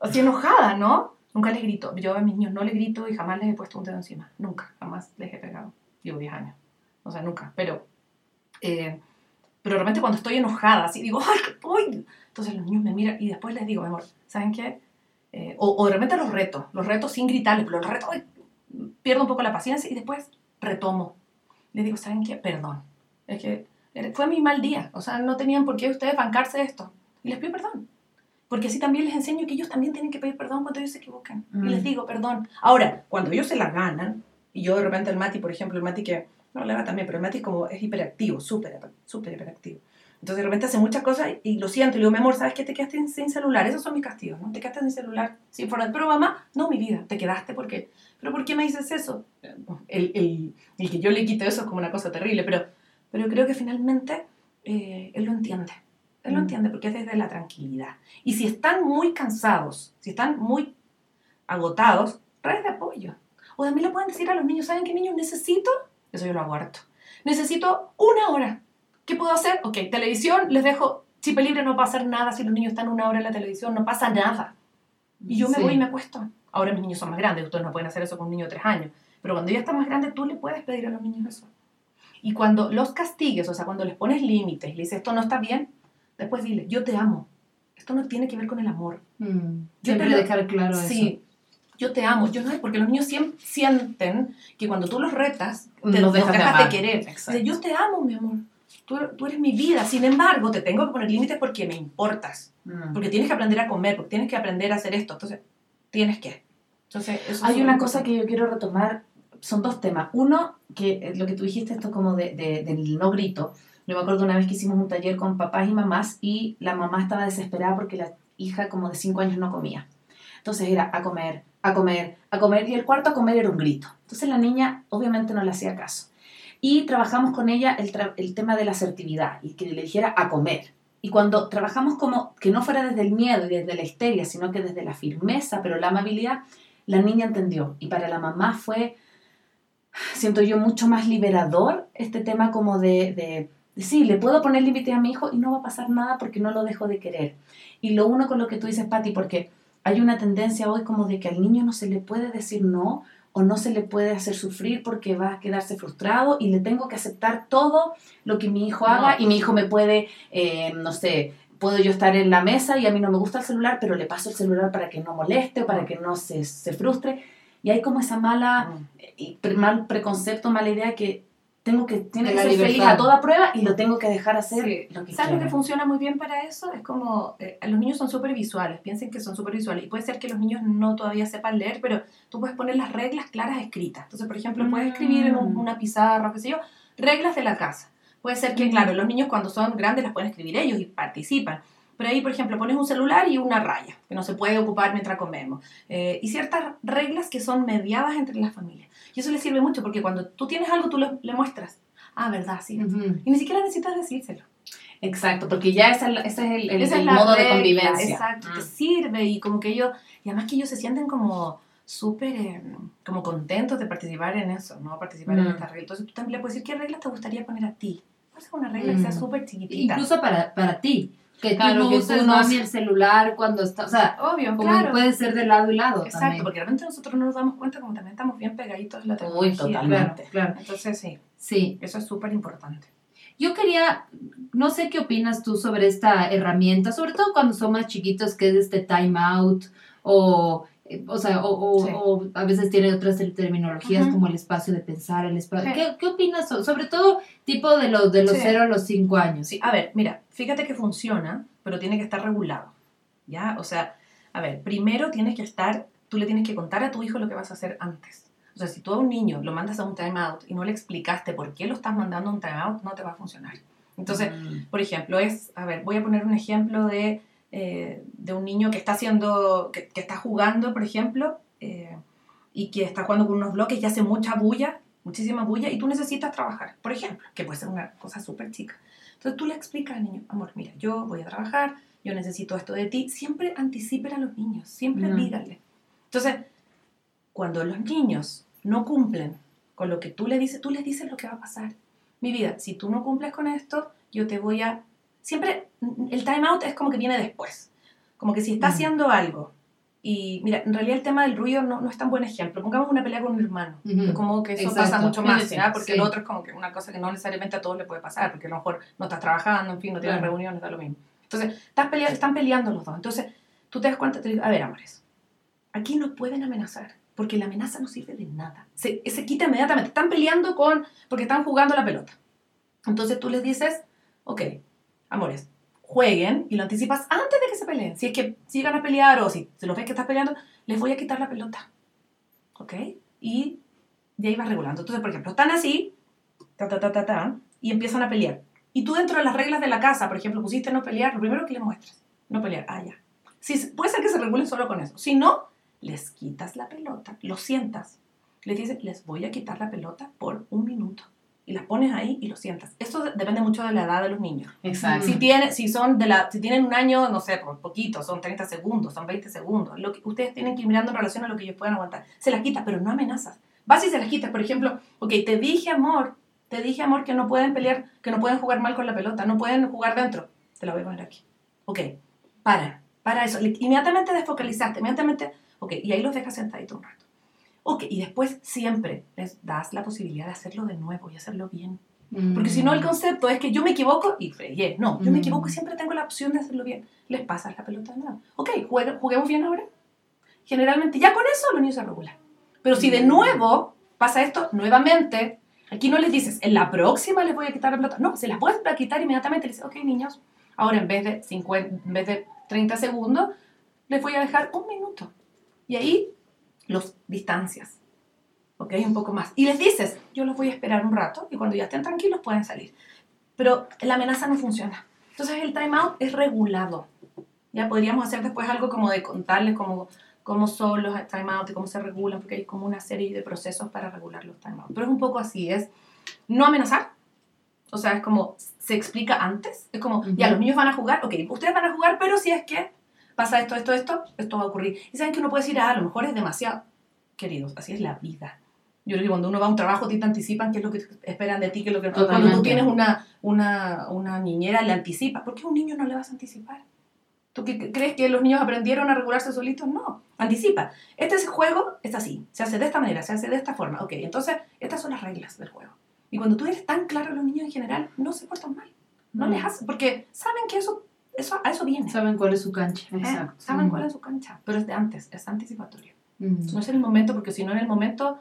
así enojada, ¿no? Nunca les grito. Yo a mis niños no les grito y jamás les he puesto un dedo encima. Nunca, jamás les he pegado. Llevo 10 años. O sea, nunca. Pero, eh, pero de repente cuando estoy enojada, así digo, ¡ay, qué uy! Entonces los niños me miran y después les digo, mi amor, ¿saben qué? Eh, o, o de repente los reto, los reto sin gritarles, pero los reto, ¡ay! pierdo un poco la paciencia y después retomo. Les digo, ¿saben qué? Perdón. Es que fue mi mal día. O sea, no tenían por qué ustedes bancarse esto. Y les pido perdón. Porque así también les enseño que ellos también tienen que pedir perdón cuando ellos se equivocan. Mm. Y les digo perdón. Ahora, cuando ellos se la ganan, y yo de repente el Mati, por ejemplo, el Mati que, no, le va también, pero el Mati como, es hiperactivo, súper, súper hiperactivo. Entonces de repente hace muchas cosas y, lo siento. Y le digo, mi amor, ¿sabes qué? Te quedaste sin, celular. Esos son mis castigos, ¿no? Te quedaste sin celular, sin forma. Pero mamá, no, mi vida, te quedaste porque... ¿Pero por qué me dices eso? El, el, el que yo le quito eso es como una cosa terrible, pero, pero creo que finalmente eh, él lo entiende. Él lo Mm. entiende porque es desde la tranquilidad. Y si están muy cansados, si están muy agotados, redes de apoyo. O también le pueden decir a los niños, ¿saben qué niños necesito? Eso yo lo hago harto. Necesito una hora. ¿Qué puedo hacer? Ok, televisión, les dejo chip libre, no va a pasar nada si los niños están una hora en la televisión, no pasa nada. Y yo me Sí. voy y me acuesto. Ahora mis niños son más grandes, ustedes no pueden hacer eso con un niño de tres años. Pero cuando ya están más grandes, tú le puedes pedir a los niños eso. Y cuando los castigues, o sea, cuando les pones límites, le dices, esto no está bien, después dile, yo te amo. Esto no tiene que ver con el amor. Mm. Yo Siempre te lo- dejar claro Sí, yo te amo. Yo no, porque los niños siem- sienten que cuando tú los retas, te Los dejas de amar. querer. Dice, yo te amo, mi amor. Tú, tú eres mi vida. Sin embargo, te tengo que poner límites porque me importas. Mm. Porque tienes que aprender a comer, porque tienes que aprender a hacer esto. Entonces, tienes que. Entonces, eso Hay una cosa que yo quiero retomar, son dos temas. Uno, que lo que tú dijiste, esto como de, de- del no grito. Yo me acuerdo una vez que hicimos un taller con papás y mamás y la mamá estaba desesperada porque la hija como de 5 años no comía. Entonces era a comer, a comer, a comer y el cuarto a comer era un grito. Entonces la niña obviamente no le hacía caso. Y trabajamos con ella el, el tema de la asertividad y que le dijera a comer. Y cuando trabajamos como que no fuera desde el miedo y desde la histeria, sino que desde la firmeza, pero la amabilidad, la niña entendió. Y para la mamá fue, siento yo, mucho más liberador este tema como de, de, de, sí, le puedo poner límite a mi hijo y no va a pasar nada porque no lo dejo de querer. Y lo uno con lo que tú dices, Patti, porque hay una tendencia hoy como de que al niño no se le puede decir no o no se le puede hacer sufrir porque va a quedarse frustrado y le tengo que aceptar todo lo que mi hijo haga y mi hijo me puede, eh, no sé, puedo yo estar en la mesa y a mí no me gusta el celular, pero le paso el celular para que no moleste o para que no se, se frustre. Y hay como esa mala, pre- mal preconcepto, mala idea que tengo que, tiene que ser feliz libertad. a toda prueba y lo tengo que dejar hacer Sí. lo que ¿Sabes lo que quiera. funciona muy bien para eso? Es como, eh, los niños son súper visuales, piensen que son súper visuales. Y puede ser que los niños no todavía sepan leer, pero tú puedes poner las reglas claras escritas. Entonces, por ejemplo, puedes escribir en un- Mm. una pizarra qué sé yo, reglas de la casa. Puede ser que, Mm. claro, los niños cuando son grandes las pueden escribir ellos y participan. Pero ahí, por ejemplo, pones un celular y una raya, que no se puede ocupar mientras comemos. Eh, y ciertas reglas que son mediadas entre las familias. Y eso le sirve mucho porque cuando tú tienes algo, tú le, le muestras. Ah, verdad, sí. Y ni siquiera necesitas decírselo. Exacto, porque ya ese es el, el- el modo de convivencia. Exacto, Mm. te sirve y como que ellos, y además que ellos se sienten como súper eh, como contentos de participar en eso, ¿no? Participar en Mm. esta regla. Entonces tú también le puedes decir qué reglas te gustaría poner a ti. Puede ser una regla que sea Mm. súper chiquitita. Incluso para, para ti. Que Claro, tú no que tú uses no mami el celular cuando está, o sea, Obvio, como claro. puede ser de lado y lado Exacto, también. porque realmente nosotros no nos damos cuenta como también estamos bien pegaditos en la Uy, tecnología. totalmente. Claro, claro. Entonces sí, Sí. eso es súper importante. Yo quería, no sé qué opinas tú sobre esta herramienta, sobre todo cuando son más chiquitos, que es este time out o o sea, o, o- Sí. o a veces tiene otras terminologías Ujú. como el espacio de pensar, el espacio... Sí. ¿Qué, qué opinas? so- Sobre todo tipo de los, de los Sí. 0 a los 5 años. Sí, a ver, mira, fíjate que funciona, pero tiene que estar regulado. ¿Ya? O sea, a ver, primero tienes que estar, tú le tienes que contar a tu hijo lo que vas a hacer antes. O sea, si tú a un niño lo mandas a un timeout y no le explicaste por qué lo estás mandando a un timeout, no te va a funcionar. Entonces, Mm. por ejemplo, es, a ver, voy a poner un ejemplo de, eh, de un niño que está haciendo, que, que está jugando, por ejemplo, eh, y que está jugando con unos bloques y hace mucha bulla, muchísima bulla, y tú necesitas trabajar, por ejemplo, que puede ser una cosa súper chica. Entonces tú le explicas al niño, amor, mira, yo voy a trabajar, yo necesito esto de ti. Siempre anticipen a los niños, siempre Mm. díganle. Entonces, cuando los niños no cumplen con lo que tú le dices, tú les dices lo que va a pasar. Mi vida, si tú no cumples con esto, yo te voy a... Siempre el time out es como que viene después. Como que si está Mm. haciendo algo y mira, en realidad el tema del ruido no, no es tan buen ejemplo. Pongamos una pelea con un hermano. Ujú. Es como que eso Exacto. pasa mucho más, [LAUGHS] ¿ya? Porque sí. el otro es como que una cosa que no necesariamente a todos le puede pasar, porque a lo mejor no estás trabajando, en fin, no tienes Claro. reuniones, da lo mismo. Entonces, estás pelea- están peleando los dos. Entonces, tú te das cuenta, te digo, a ver, amores, aquí no pueden amenazar, porque la amenaza no sirve de nada. Se, se quita inmediatamente. Están peleando con, porque están jugando la pelota. Entonces tú les dices, ok, amores, jueguen y lo anticipas antes de que se peleen. Si es que sigan a pelear o si se los ves que estás peleando, les voy a quitar la pelota. ¿Ok? Y de ahí vas regulando. Entonces, por ejemplo, están así, ta, ta, ta, ta, ta, y empiezan a pelear. Y tú dentro de las reglas de la casa, por ejemplo, pusiste no pelear, lo primero que les muestras, no pelear, ah, ya. Si, puede ser que se regulen solo con eso. Si no, les quitas la pelota, lo sientas. Les dices, les voy a quitar la pelota por un minuto. Y las pones ahí y lo sientas. Eso de- depende mucho de la edad de los niños. Exacto. Si, tiene, si, son de la, si tienen un año, no sé, por poquito, son 30 segundos, son 20 segundos. Lo que, ustedes tienen que ir mirando en relación a lo que ellos puedan aguantar. Se las quita, pero no amenazas. Vas y se las quitas. Por ejemplo, ok, te dije, amor, te dije, amor, que no pueden pelear, que no pueden jugar mal con la pelota, no pueden jugar dentro. Te la voy a poner aquí. Ok, para, para eso. Inmediatamente desfocalizaste, inmediatamente, ok, y ahí los dejas sentaditos un rato. Ok, y después siempre les das la posibilidad de hacerlo de nuevo y hacerlo bien. Porque si no, el concepto es que yo me equivoco y fregué. No, yo me Mm. equivoco y siempre tengo la opción de hacerlo bien. Les pasas la pelota de nuevo. Ok, juguemos bien ahora. Generalmente, ya con eso los niños se regulan. Pero si de Mm. nuevo pasa esto nuevamente, aquí no les dices, en la próxima les voy a quitar la pelota. No, se las puedes quitar inmediatamente. Les dices, ok, niños, ahora en vez de, 50, en vez de 30 segundos, les voy a dejar un minuto. Y ahí los distancias. ¿Ok? Un poco más. Y les dices, yo los voy a esperar un rato y cuando ya estén tranquilos pueden salir. Pero la amenaza no funciona. Entonces el timeout es regulado. Ya podríamos hacer después algo como de contarles cómo, cómo son los timeouts y cómo se regulan, porque hay como una serie de procesos para regular los timeouts. Pero es un poco así, es no amenazar. O sea, es como se explica antes. Es como, ya, Ujú. los niños van a jugar, ok, ustedes van a jugar, pero si es que pasa esto, esto, esto, esto va a ocurrir. Y saben que uno puede decir, ah, a lo mejor es demasiado. Queridos, así es la vida. Yo creo que cuando uno va a un trabajo, te anticipan qué es lo que esperan de ti, qué es lo que... Cuando tú Totalmente. tienes una, una, una niñera, le anticipas. ¿Por qué a un niño no le vas a anticipar? ¿Tú qué- crees que los niños aprendieron a regularse solitos? No, anticipa. Este es- juego es así, se hace de esta manera, se hace de esta forma. Ok, entonces estas son las reglas del juego. Y cuando tú eres tan claro, los niños en general no se portan mal. No Mm. les hace, porque saben que eso, eso a eso viene. Saben cuál es su cancha. Exacto. Saben Mm. cuál es su cancha, pero es de antes, es anticipatorio. Mm. No es en el momento, porque si no en el momento,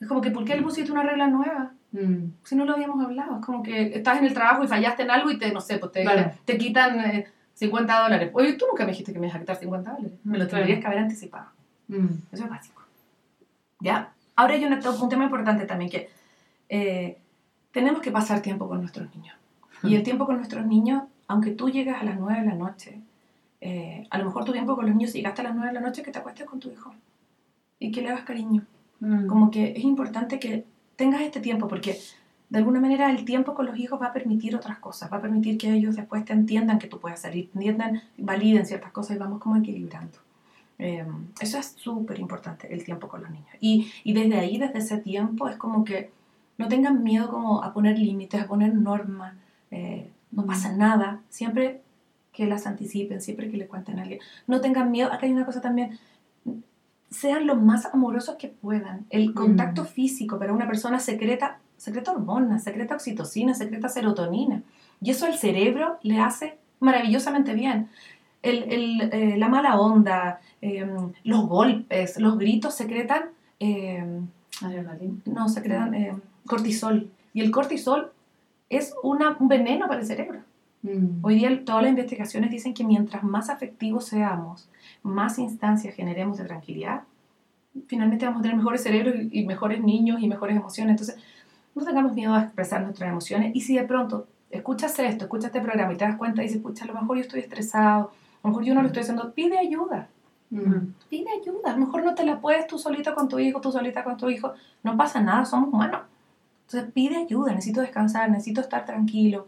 es como que ¿por qué le pusiste una regla nueva? Mm. Si no lo habíamos hablado, es como que estás en el trabajo y fallaste en algo y te, no sé, pues te, Claro. te quitan eh, 50 dólares. Oye, tú nunca me dijiste que me ibas a quitar 50 dólares. Me lo Mm, tendrías que haber anticipado. Mm. Eso es básico. ¿Ya? Ahora hay una- un tema importante también que eh, tenemos que pasar tiempo con nuestros niños. Y el tiempo con nuestros niños, aunque tú llegas a las 9 de la noche, eh, a lo mejor tu tiempo con los niños, si llegaste a las 9 de la noche, que te acuestes con tu hijo y que le hagas cariño. Mm. Como que es importante que tengas este tiempo porque de alguna manera el tiempo con los hijos va a permitir otras cosas, va a permitir que ellos después te entiendan que tú puedes salir, entiendan, validen ciertas cosas y vamos como equilibrando. Eh, eso es súper importante, el tiempo con los niños. Y, y desde ahí, desde ese tiempo, es como que no tengan miedo como a poner límites, a poner normas, eh, no pasa nada, siempre que las anticipen, siempre que le cuenten a alguien. No tengan miedo, acá hay una cosa también, sean lo más amorosos que puedan. El contacto físico para una persona secreta, secreta hormonas, secreta oxitocina, secreta serotonina. Y eso al cerebro le hace maravillosamente bien. el, el, eh, la mala onda, eh, los golpes, los gritos secretan, eh, no, secretan eh, cortisol. Y el cortisol es una, un veneno para el cerebro. Mm. Hoy día todas las investigaciones dicen que mientras más afectivos seamos, más instancias generemos de tranquilidad, finalmente vamos a tener mejores cerebros y, mejores niños y mejores emociones. Entonces, no tengamos miedo a expresar nuestras emociones. Y si de pronto escuchas esto, escuchas este programa y te das cuenta y dices, pucha, a lo mejor yo estoy estresado, a lo mejor yo no lo estoy haciendo, pide ayuda. Mm. Pide ayuda. A lo mejor no te la puedes tú solito con tu hijo, tú solita con tu hijo. No pasa nada, somos humanos. Entonces pide ayuda, necesito descansar, necesito estar tranquilo.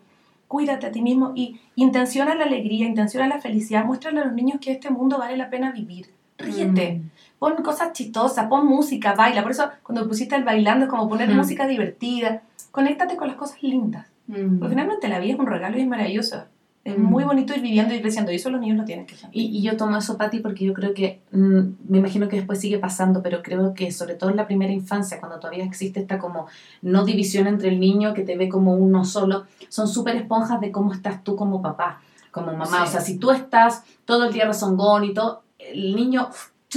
Cuídate a ti mismo y intenciona la alegría, intenciona la felicidad. Muéstrale a los niños que este mundo vale la pena vivir. Ríete. Mm. Pon cosas chistosas, pon música, baila. Por eso cuando pusiste el bailando es como poner música divertida. Conéctate con las cosas lindas. Mm. Porque finalmente la vida es un regalo y es maravilloso. Es Mm. muy bonito ir viviendo y creciendo. Y eso los niños lo tienen que sentir. Y, y yo tomo eso, Pati, porque yo creo que, mm, me imagino que después sigue pasando, pero creo que sobre todo en la primera infancia, cuando todavía existe esta como no división entre el niño que te ve como uno solo, son súper esponjas de cómo estás tú como papá, como mamá. Sí. O sea, si tú estás todo el día rezongón y todo, el niño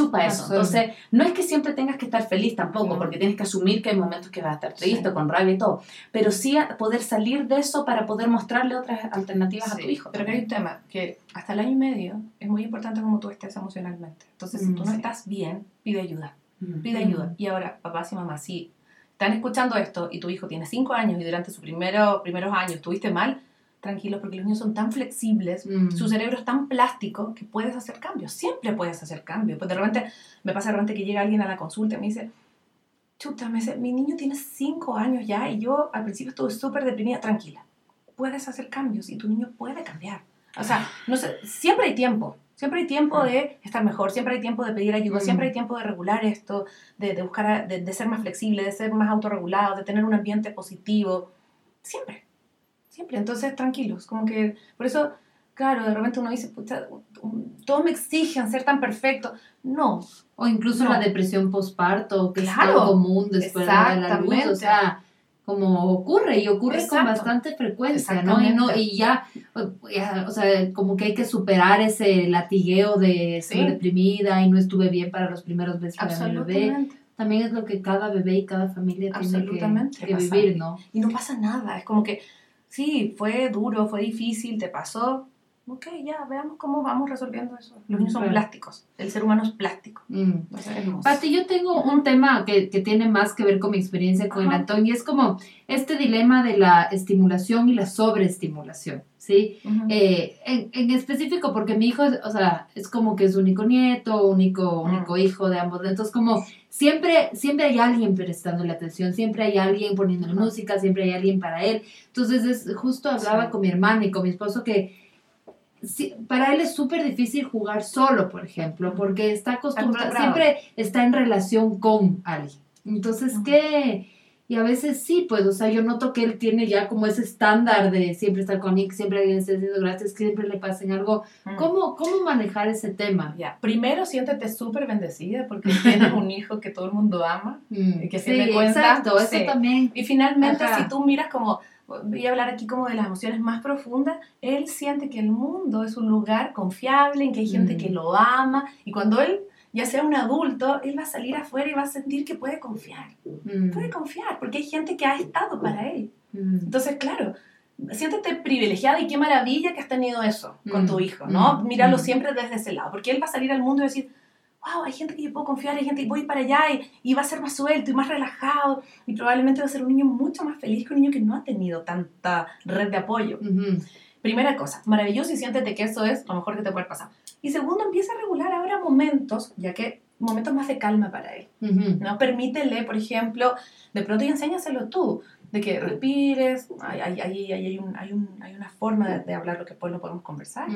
chupa eso. Entonces, no es que siempre tengas que estar feliz tampoco, Mm. porque tienes que asumir que hay momentos que vas a estar triste, Sí. con rabia y todo, pero sí a poder salir de eso para poder mostrarle otras alternativas a tu hijo. Pero que hay un tema, que hasta el año y medio es muy importante cómo tú estés emocionalmente. Entonces, si Mm, tú no sí. estás bien, pide ayuda. Mm. Pide ayuda. Y ahora, papás y mamás, si están escuchando esto y tu hijo tiene 5 años y durante sus primero, primeros años estuviste mal, tranquilos porque los niños son tan flexibles, Mm. su cerebro es tan plástico que puedes hacer cambios. Siempre puedes hacer cambios. Pues de repente, me pasa de repente que llega alguien a la consulta y me dice, chuta, me dice, mi niño tiene 5 años ya y yo al principio estuve súper deprimida. Tranquila, puedes hacer cambios y tu niño puede cambiar. O sea, no sé, siempre hay tiempo. Siempre hay tiempo de estar mejor, siempre hay tiempo de pedir ayuda, Mm. siempre hay tiempo de regular esto, de, de buscar, a- de, de ser más flexible, de ser más autorregulado, de tener un ambiente positivo. Siempre, siempre. Entonces, tranquilos. Como que, por eso, claro, de repente uno dice, pucha, todos me exigen ser tan perfecto. No, O incluso No. la depresión postparto, que Claro. es tan común después de la luz. O sea, como ocurre y ocurre con Exacto. bastante frecuencia, ¿no? Y, no, y ya, ya, o sea, como que hay que superar ese latigueo de estoy Sí. deprimida y no estuve bien para los primeros meses para mi bebé. También es lo que cada bebé y cada familia tiene que, que vivir, ¿no? Y no pasa nada. Es como que, sí, fue duro, fue difícil, te pasó. Ok, ya, veamos cómo vamos resolviendo eso. Los niños son Claro. plásticos. El ser humano es plástico. Mm. Hermoso. Pati, yo tengo un tema que, que tiene más que ver con mi experiencia con el. Antón y es como este dilema de la estimulación y la sobreestimulación, ¿sí? Eh, en, en específico porque mi hijo, o sea, es como que es único nieto, único, único hijo de ambos, entonces como siempre, siempre hay alguien prestándole atención, siempre hay alguien poniéndole Ajá. música, siempre hay alguien para él, entonces es justo hablaba Sí. con mi hermana y con mi esposo que para él es súper difícil jugar solo, por ejemplo, porque está acostumbrado, siempre está en relación con alguien. Entonces. ¿qué? Y a veces sí, pues, o sea, yo noto que él tiene ya como ese estándar de siempre estar con que siempre alguien esté haciendo gracias, que siempre le pasen algo. Mm. ¿Cómo, cómo manejar ese tema? Ya, primero siéntete súper bendecida porque tienes [LAUGHS] un hijo que todo el mundo ama. Mm, Y que sí, se dé cuenta, exacto, eso sí. también. Y finalmente, Ajá. si tú miras como, voy a hablar aquí como de las emociones más profundas, él siente que el mundo es un lugar confiable, en que hay gente Mm. que lo ama, y cuando él ya sea un adulto, él va a salir afuera y va a sentir que puede confiar. Mm, Puede confiar, porque hay gente que ha estado para él. mm, Entonces, claro, siéntete privilegiada y qué maravilla que has tenido eso con Mm, tu hijo, ¿no? mm, Míralo mm. siempre desde ese lado, porque él va a salir al mundo y decir, wow, hay gente que yo puedo confiar, hay gente que voy para allá y, y va a ser más suelto y más relajado y probablemente va a ser un niño mucho más feliz que un niño que no ha tenido tanta red de apoyo. Primera cosa, maravilloso y siéntete que eso es lo mejor que te puede pasar. Y segundo, empieza a regular ahora momentos, ya que momentos más de calma para él. ¿no? Permítele, por ejemplo, de pronto y enséñaselo tú, de que respires, hay, hay, hay, hay, hay un- hay un- hay una forma de, de hablar lo que después lo podemos conversar,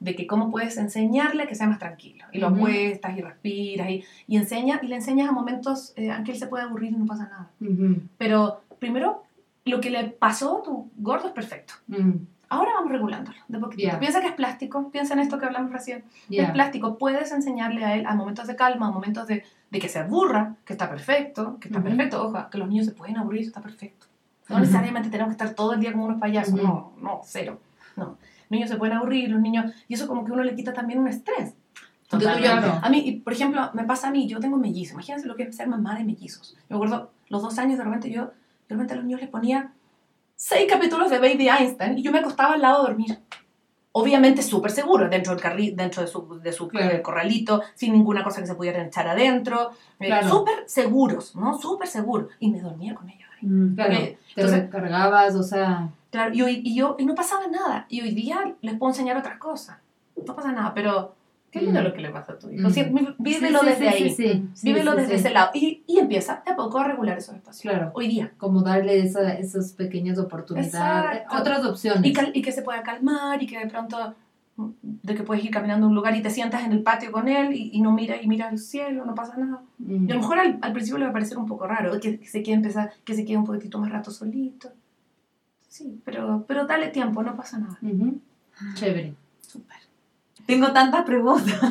de que cómo puedes enseñarle que sea más tranquilo, y lo Ujú. apuestas y respiras, y, y, enseña, y le enseñas a momentos eh, en que él se puede aburrir y no pasa nada. Pero primero, lo que le pasó a tu gordo es perfecto. Ahora vamos regulándolo, de poquito. Ya. Piensa que es plástico, piensa en esto que hablamos recién. ya. Es plástico, puedes enseñarle a él a momentos de calma, a momentos de, de que se aburra, que está perfecto, que está Ujú. perfecto. Ojo, que los niños se pueden aburrir, está perfecto. No Ujú. necesariamente tenemos que estar todo el día como unos payasos, Ujú. no, no, cero. No. niños se pueden aburrir, los niños, y eso como que uno le quita también un estrés. Totalmente. a mí, por ejemplo, me pasa a mí, yo tengo mellizos, imagínense lo que es ser mamá de mellizos. Yo me acuerdo, los dos años de repente yo, de repente a los niños les ponía seis capítulos de Baby Einstein y yo me acostaba al lado a dormir. Obviamente súper seguro, dentro, del carri dentro de su, de su Claro. corralito, sin ninguna cosa que se pudiera echar adentro. eh, Claro. Súper seguros, ¿no? Súper seguros. Y me dormía con ellos. ahí. Mm. Claro, Porque, te entonces- recargabas, o sea, Claro, y, hoy- y yo, y no pasaba nada. Y hoy día les puedo enseñar otras cosas. No pasa nada, pero qué lindo Mm. lo que le pasa a tu hijo. Mm. Sí, vívelo Sí, desde sí, ahí. sí, sí. Sí, Vívelo desde ese lado. Y, y empieza de a poco a regular esos espacios. Claro. Hoy día. como darle esa, esas pequeñas oportunidades, Exacto. otras opciones. Y, cal- y que se pueda calmar y que de pronto mm, de que puedes ir caminando a un lugar y te sientas en el patio con él y, y no mira y mira el cielo, no pasa nada. Mm. Y a lo mejor al, al principio le va a parecer un poco raro, que, que se quede empezar, que se quede un poquitito más rato solito. Sí, pero, pero dale tiempo, no pasa nada. Ujú. Chévere. Súper. Tengo tantas preguntas. [LAUGHS]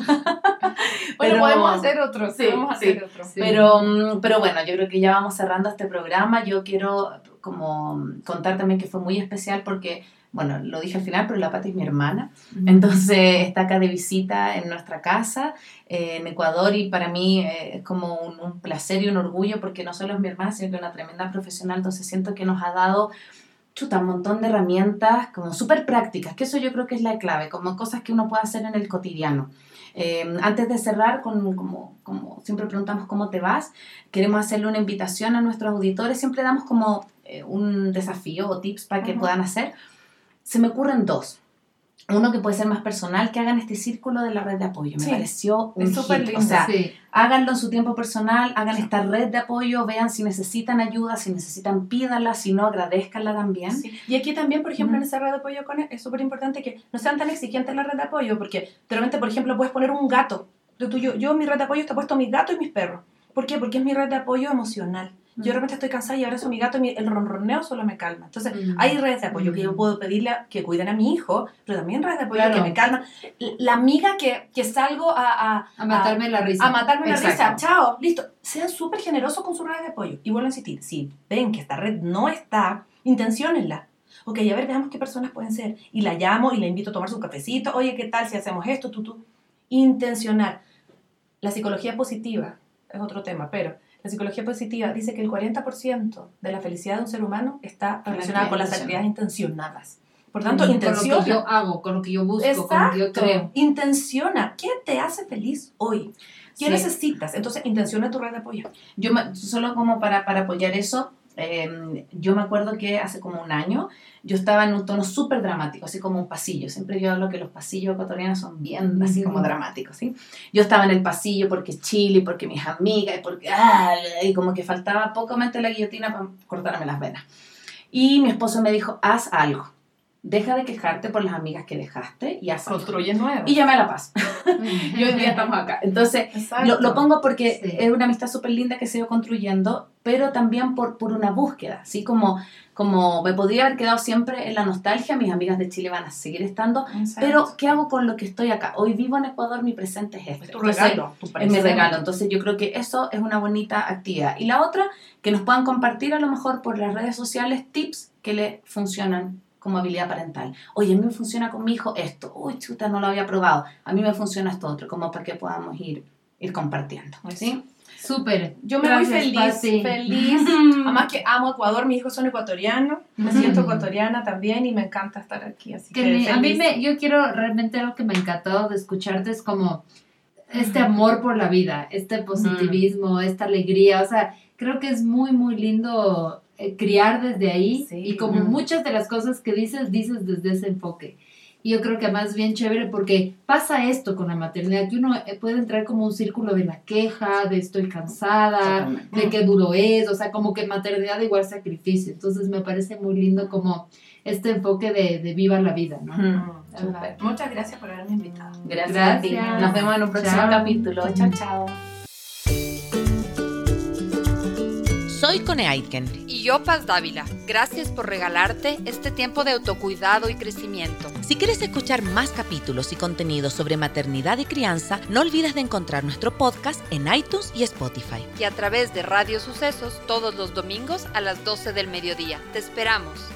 Bueno, Pero- podemos hacer otro, Sí, podemos sí. hacer otro. Sí. Pero, mm, pero bueno, yo creo que ya vamos cerrando este programa. Yo quiero como contar también que fue muy especial porque, bueno, lo dije al final, pero la Pati es mi hermana. Entonces está acá de visita en nuestra casa eh, en Ecuador y para mí eh, es como un, un placer y un orgullo porque no solo es mi hermana, sino que es una tremenda profesional. Entonces siento que nos ha dado chuta, un montón de herramientas como súper prácticas, que eso yo creo que es la clave, como cosas que uno puede hacer en el cotidiano. Eh, antes de cerrar, con, como, como siempre preguntamos cómo te vas, queremos hacerle una invitación a nuestros auditores, siempre damos como eh, un desafío o tips para que Ujú. puedan hacer. Se me ocurren dos. Uno que puede ser más personal, que hagan este círculo de la red de apoyo. Me Sí, pareció un súper hit. O lindo. sea, sí. háganlo en su tiempo personal, hagan esta red de apoyo, vean si necesitan ayuda, si necesitan pídanla, si no agradezcanla también. Sí. Y aquí también, por ejemplo, en esa red de apoyo con es súper importante que no sean tan exigentes en la red de apoyo, porque de repente, por ejemplo, puedes poner un gato. Yo, yo en mi red de apoyo está puesto mi gato y mis perros. ¿Por qué? Porque es mi red de apoyo emocional. Yo de repente estoy cansada y abrazo a mi gato y el ronroneo solo me calma. Entonces, hay redes de apoyo que yo puedo pedirle a- que cuiden a mi hijo, pero también redes de apoyo Claro. que me calman. La amiga que, que salgo a, a, A matarme la risa. a matarme la Exacto. risa. Chao, listo. Sean súper generosos con su red de apoyo. Y vuelvo a insistir, si ven que esta red no está, intenciónenla. Ok, a ver, veamos qué personas pueden ser. Y la llamo y la invito a tomar su cafecito. Oye, ¿qué tal si hacemos esto? Tú, tú. Intencionar. La psicología positiva es otro tema, pero la psicología positiva dice que el 40% de la felicidad de un ser humano está relacionada con las intención. actividades intencionadas. Por tanto, con lo que yo hago, con lo que yo busco, con lo que yo Exacto. creo. Intenciona. ¿Qué te hace feliz hoy? ¿Qué Sí. necesitas? Entonces, intenciona tu red de apoyo. Yo me- solo como para, para apoyar eso, eh, yo me acuerdo que hace como un año yo estaba en un tono súper dramático, así como un pasillo. Siempre yo hablo que los pasillos ecuatorianos son bien así como dramáticos, ¿sí? Yo estaba en el pasillo porque Chile, porque mis amigas, y porque... ah, y como que faltaba poco mente la guillotina para cortarme las venas. Y mi esposo me dijo, haz algo. Deja de quejarte por las amigas que dejaste y haz. Construye nuevas. Y llamé a La Paz. [LAUGHS] [LAUGHS] y hoy día estamos acá. Entonces, lo, lo pongo porque Sí. es una amistad súper linda que se ido construyendo, pero también por, por una búsqueda, así como, como me podría haber quedado siempre en la nostalgia, mis amigas de Chile van a seguir estando, Exacto. pero ¿qué hago con lo que estoy acá? Hoy vivo en Ecuador, mi presente es este. es tu Entonces, regalo. tu es mi regalo, entonces yo creo que eso es una bonita actividad. Y la otra, que nos puedan compartir a lo mejor por las redes sociales tips que le funcionan como habilidad parental. Oye, a mí me funciona con mi hijo esto. Uy, chuta, no lo había probado. A mí me funciona esto otro, como para que podamos ir, ir compartiendo. ¿sí? Súper. Yo me Gracias, voy feliz, Pati. feliz. [LAUGHS] Además que amo Ecuador, mis hijos son ecuatorianos, me siento ecuatoriana también y me encanta estar aquí. Así que, Que me- a mí me, yo quiero realmente lo que me ha encantado de escucharte es como este amor por la vida, este positivismo, esta alegría, o sea, creo que es muy, muy lindo eh, criar desde ahí Sí. y como muchas de las cosas que dices, dices desde ese enfoque. Y yo creo que además bien chévere porque pasa esto con la maternidad, que uno eh, puede entrar como un círculo de la queja, de estoy cansada, de qué duro es, o sea, como que maternidad igual sacrificio. Entonces me parece muy lindo como este enfoque de, de viva la vida, ¿no? Mm. Muchas gracias por haberme invitado. Gracias, a ti. Gracias. Nos vemos en un próximo Chao. capítulo. Chao, chao. Soy Cone Aitken. Y yo, Paz Dávila, gracias por regalarte este tiempo de autocuidado y crecimiento. Si quieres escuchar más capítulos y contenidos sobre maternidad y crianza, no olvides de encontrar nuestro podcast en iTunes y Spotify. Y a través de Radio Sucesos todos los domingos a las 12 del mediodía. Te esperamos.